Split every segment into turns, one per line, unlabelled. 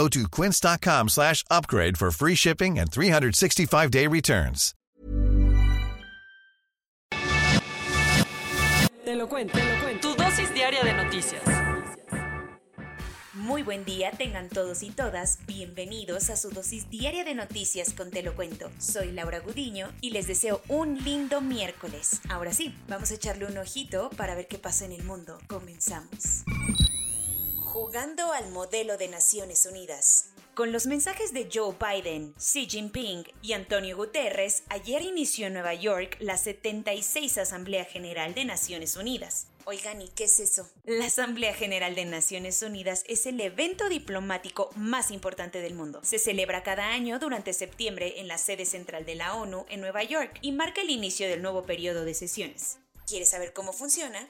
Go to quince.com slash upgrade for free shipping and 365-day returns.
Te lo cuento, te lo cuento. Tu dosis diaria de noticias.
Muy buen día tengan todos y todas, bienvenidos a su dosis diaria de noticias con Te lo cuento. Soy Laura Gudiño y les deseo un lindo miércoles. Ahora sí, vamos a echarle un ojito para ver qué pasa en el mundo. Comenzamos. Jugando al modelo de Naciones Unidas. Con los mensajes de Joe Biden, Xi Jinping y Antonio Guterres, ayer inició en Nueva York la 76 Asamblea General de Naciones Unidas. Oigan, ¿y qué es eso? La Asamblea General de Naciones Unidas es el evento diplomático más importante del mundo. Se celebra cada año durante septiembre en la sede central de la ONU en Nueva York y marca el inicio del nuevo periodo de sesiones. ¿Quieres saber cómo funciona?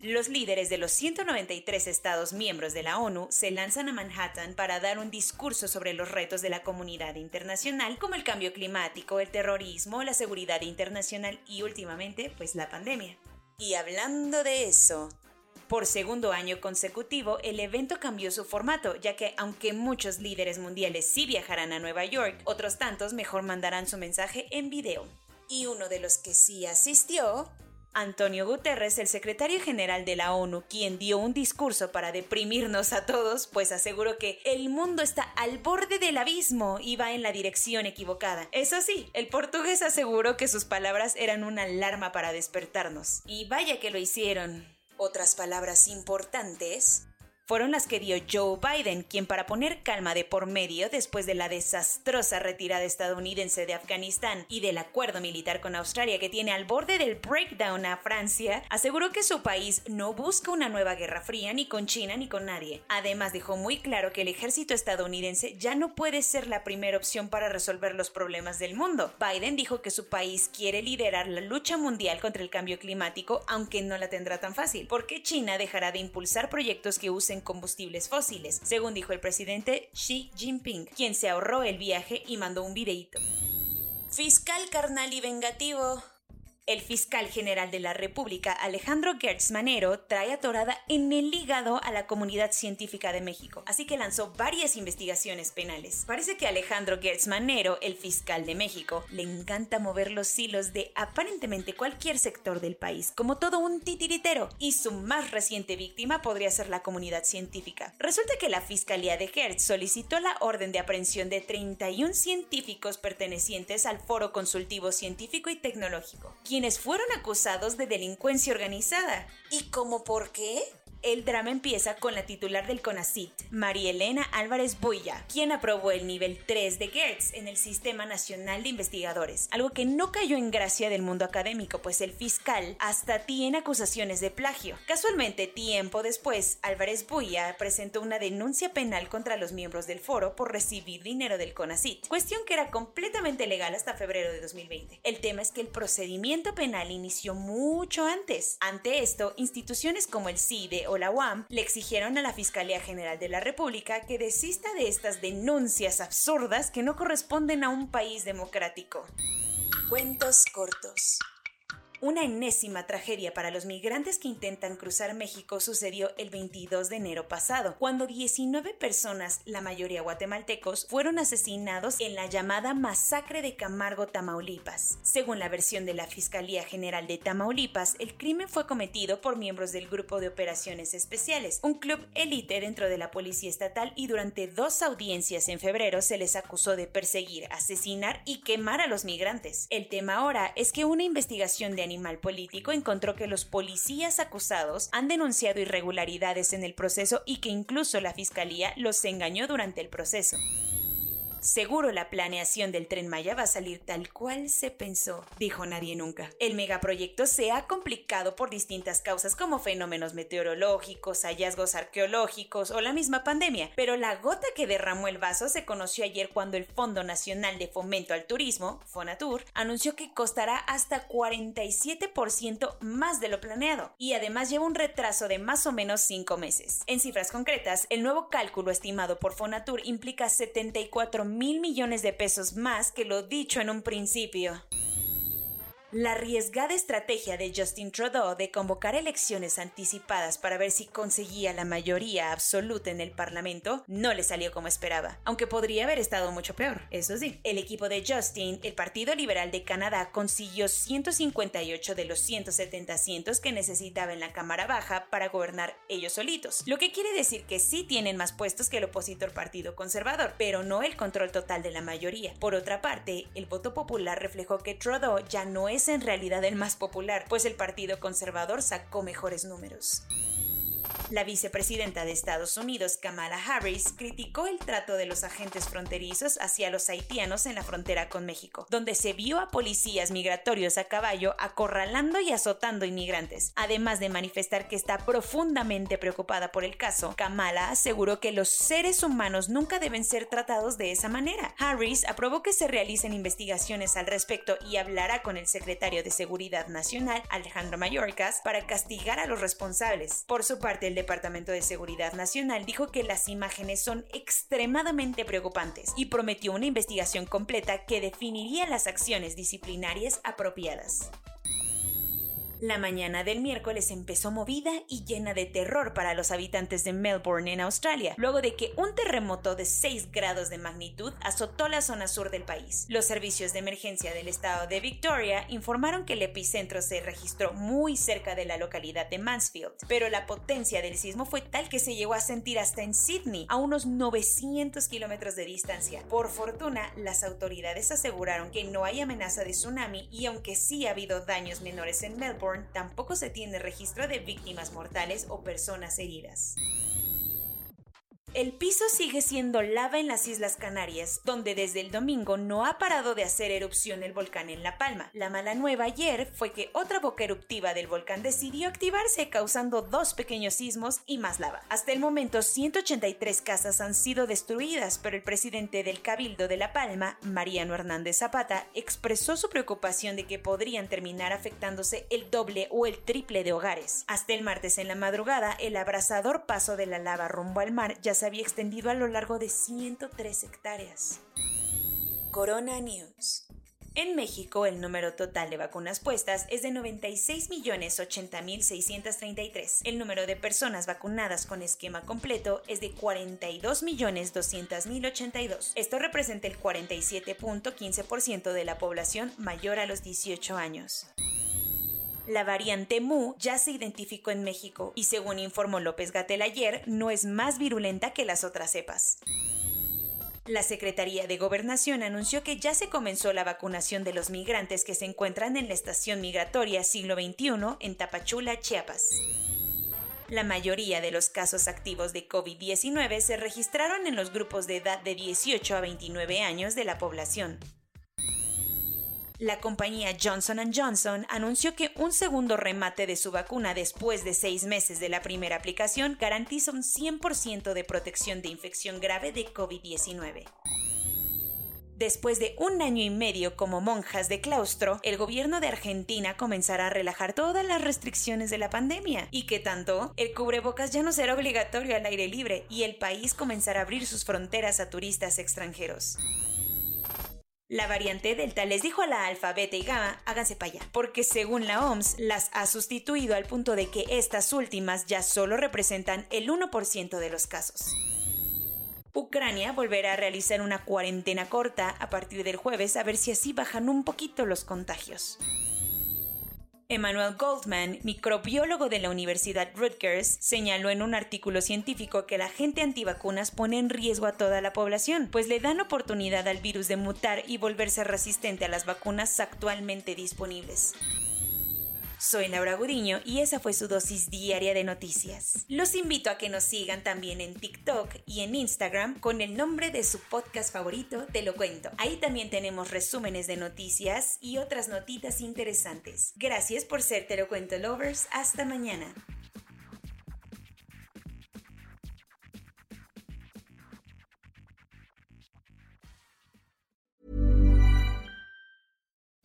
Los líderes de los 193 Estados miembros de la ONU se lanzan a Manhattan para dar un discurso sobre los retos de la comunidad internacional como el cambio climático, el terrorismo, la seguridad internacional y últimamente pues la pandemia. Y hablando de eso, por segundo año consecutivo, el evento cambió su formato, ya que aunque muchos líderes mundiales sí viajarán a Nueva York, otros tantos mejor mandarán su mensaje en video. Y uno de los que sí asistió Antonio Guterres, el secretario general de la ONU, quien dio un discurso para deprimirnos a todos, pues aseguró que el mundo está al borde del abismo y va en la dirección equivocada. Eso sí, el portugués aseguró que sus palabras eran una alarma para despertarnos. Y vaya que lo hicieron. Otras palabras importantes fueron las que dio Joe Biden, quien para poner calma de por medio después de la desastrosa retirada estadounidense de Afganistán y del acuerdo militar con Australia que tiene al borde del breakdown a Francia, aseguró que su país no busca una nueva guerra fría ni con China ni con nadie. Además dejó muy claro que el ejército estadounidense ya no puede ser la primera opción para resolver los problemas del mundo. Biden dijo que su país quiere liderar la lucha mundial contra el cambio climático, aunque no la tendrá tan fácil, porque China dejará de impulsar proyectos que usen combustibles fósiles, según dijo el presidente Xi Jinping, quien se ahorró el viaje y mandó un videíto. Fiscal carnal y vengativo. El fiscal general de la República, Alejandro Gertz Manero, trae atorada en el hígado a la comunidad científica de México, así que lanzó varias investigaciones penales. Parece que Alejandro Gertz Manero, el fiscal de México, le encanta mover los hilos de aparentemente cualquier sector del país, como todo un titiritero, y su más reciente víctima podría ser la comunidad científica. Resulta que la Fiscalía de Gertz solicitó la orden de aprehensión de 31 científicos pertenecientes al Foro Consultivo Científico y Tecnológico, quienes fueron acusados de delincuencia organizada. ¿Y cómo por qué? El drama empieza con la titular del CONACIT, María Elena Álvarez Buya, quien aprobó el nivel 3 de GERTS en el Sistema Nacional de Investigadores, algo que no cayó en gracia del mundo académico, pues el fiscal hasta tiene acusaciones de plagio. Casualmente, tiempo después, Álvarez Buya presentó una denuncia penal contra los miembros del foro por recibir dinero del CONACIT, cuestión que era completamente legal hasta febrero de 2020. El tema es que el procedimiento penal inició mucho antes. Ante esto, instituciones como el CIDE o la UAM le exigieron a la Fiscalía General de la República que desista de estas denuncias absurdas que no corresponden a un país democrático. Cuentos cortos. Una enésima tragedia para los migrantes que intentan cruzar México sucedió el 22 de enero pasado, cuando 19 personas, la mayoría guatemaltecos, fueron asesinados en la llamada masacre de Camargo, Tamaulipas. Según la versión de la Fiscalía General de Tamaulipas, el crimen fue cometido por miembros del Grupo de Operaciones Especiales, un club élite dentro de la Policía Estatal y durante dos audiencias en febrero se les acusó de perseguir, asesinar y quemar a los migrantes. El tema ahora es que una investigación de animal político encontró que los policías acusados han denunciado irregularidades en el proceso y que incluso la fiscalía los engañó durante el proceso. Seguro la planeación del tren Maya va a salir tal cual se pensó, dijo nadie nunca. El megaproyecto se ha complicado por distintas causas como fenómenos meteorológicos, hallazgos arqueológicos o la misma pandemia, pero la gota que derramó el vaso se conoció ayer cuando el Fondo Nacional de Fomento al Turismo, Fonatur, anunció que costará hasta 47% más de lo planeado y además lleva un retraso de más o menos 5 meses. En cifras concretas, el nuevo cálculo estimado por Fonatur implica 74 mil millones de pesos más que lo dicho en un principio. La arriesgada estrategia de Justin Trudeau de convocar elecciones anticipadas para ver si conseguía la mayoría absoluta en el Parlamento no le salió como esperaba, aunque podría haber estado mucho peor. Eso sí, el equipo de Justin, el Partido Liberal de Canadá, consiguió 158 de los 170 asientos que necesitaba en la Cámara Baja para gobernar ellos solitos, lo que quiere decir que sí tienen más puestos que el opositor Partido Conservador, pero no el control total de la mayoría. Por otra parte, el voto popular reflejó que Trudeau ya no es es en realidad el más popular, pues el Partido Conservador sacó mejores números. La vicepresidenta de Estados Unidos, Kamala Harris, criticó el trato de los agentes fronterizos hacia los haitianos en la frontera con México, donde se vio a policías migratorios a caballo acorralando y azotando inmigrantes. Además de manifestar que está profundamente preocupada por el caso, Kamala aseguró que los seres humanos nunca deben ser tratados de esa manera. Harris aprobó que se realicen investigaciones al respecto y hablará con el secretario de Seguridad Nacional, Alejandro Mayorkas, para castigar a los responsables. Por su parte, el Departamento de Seguridad Nacional dijo que las imágenes son extremadamente preocupantes y prometió una investigación completa que definiría las acciones disciplinarias apropiadas. La mañana del miércoles empezó movida y llena de terror para los habitantes de Melbourne en Australia, luego de que un terremoto de 6 grados de magnitud azotó la zona sur del país. Los servicios de emergencia del estado de Victoria informaron que el epicentro se registró muy cerca de la localidad de Mansfield, pero la potencia del sismo fue tal que se llegó a sentir hasta en Sydney, a unos 900 kilómetros de distancia. Por fortuna, las autoridades aseguraron que no hay amenaza de tsunami y aunque sí ha habido daños menores en Tampoco se tiene registro de víctimas mortales o personas heridas. El piso sigue siendo lava en las Islas Canarias, donde desde el domingo no ha parado de hacer erupción el volcán en La Palma. La mala nueva ayer fue que otra boca eruptiva del volcán decidió activarse, causando dos pequeños sismos y más lava. Hasta el momento, 183 casas han sido destruidas, pero el presidente del Cabildo de La Palma, Mariano Hernández Zapata, expresó su preocupación de que podrían terminar afectándose el doble o el triple de hogares. Hasta el martes en la madrugada, el abrasador paso de la lava rumbo al mar ya se había extendido a lo largo de 103 hectáreas. Corona News. En México, el número total de vacunas puestas es de 96.080.633. El número de personas vacunadas con esquema completo es de 42.200.082. Esto representa el 47.15% de la población mayor a los 18 años. La variante Mu ya se identificó en México y según informó López Gatel ayer, no es más virulenta que las otras cepas. La Secretaría de Gobernación anunció que ya se comenzó la vacunación de los migrantes que se encuentran en la estación migratoria siglo XXI en Tapachula, Chiapas. La mayoría de los casos activos de COVID-19 se registraron en los grupos de edad de 18 a 29 años de la población. La compañía Johnson ⁇ Johnson anunció que un segundo remate de su vacuna después de seis meses de la primera aplicación garantiza un 100% de protección de infección grave de COVID-19. Después de un año y medio como monjas de claustro, el gobierno de Argentina comenzará a relajar todas las restricciones de la pandemia. ¿Y que tanto? El cubrebocas ya no será obligatorio al aire libre y el país comenzará a abrir sus fronteras a turistas extranjeros. La variante Delta les dijo a la alfa, beta y gamma, háganse para allá, porque según la OMS las ha sustituido al punto de que estas últimas ya solo representan el 1% de los casos. Ucrania volverá a realizar una cuarentena corta a partir del jueves a ver si así bajan un poquito los contagios. Emmanuel Goldman, microbiólogo de la Universidad Rutgers, señaló en un artículo científico que la gente antivacunas pone en riesgo a toda la población, pues le dan oportunidad al virus de mutar y volverse resistente a las vacunas actualmente disponibles. Soy Laura Gudiño y esa fue su dosis diaria de noticias. Los invito a que nos sigan también en TikTok y en Instagram con el nombre de su podcast favorito, Te lo cuento. Ahí también tenemos resúmenes de noticias y otras notitas interesantes. Gracias por ser Te lo cuento lovers. Hasta mañana.